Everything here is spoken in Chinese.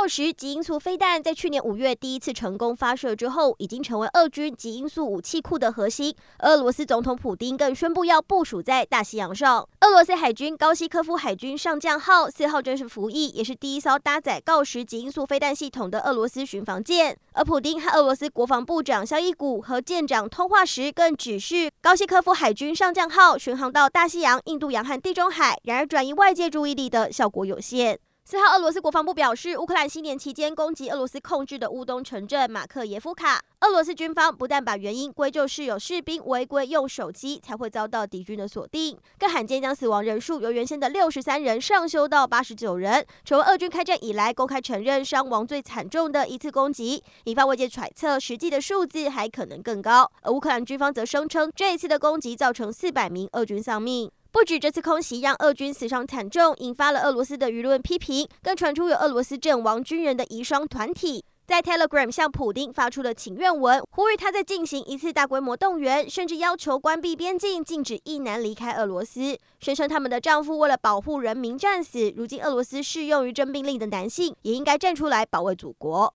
锆石极音速飞弹在去年五月第一次成功发射之后，已经成为俄军极音速武器库的核心。俄罗斯总统普丁更宣布要部署在大西洋上。俄罗斯海军高西科夫海军上将号四号正式服役，也是第一艘搭载锆石极音速飞弹系统的俄罗斯巡防舰。而普丁和俄罗斯国防部长肖伊古和舰长通话时，更指示高西科夫海军上将号巡航到大西洋、印度洋和地中海。然而，转移外界注意力的效果有限。四号，俄罗斯国防部表示，乌克兰新年期间攻击俄罗斯控制的乌东城镇马克耶夫卡。俄罗斯军方不但把原因归咎是有士兵违规用手机才会遭到敌军的锁定，更罕见将死亡人数由原先的六十三人上修到八十九人，成为俄军开战以来公开承认伤亡最惨重的一次攻击，引发外界揣测实际的数字还可能更高。而乌克兰军方则声称，这一次的攻击造成四百名俄军丧命。不止这次空袭让俄军死伤惨重，引发了俄罗斯的舆论批评，更传出有俄罗斯阵亡军人的遗孀团体在 Telegram 向普丁发出了请愿文，呼吁他再进行一次大规模动员，甚至要求关闭边境，禁止一男离开俄罗斯，宣称他们的丈夫为了保护人民战死。如今俄罗斯适用于征兵令的男性也应该站出来保卫祖国。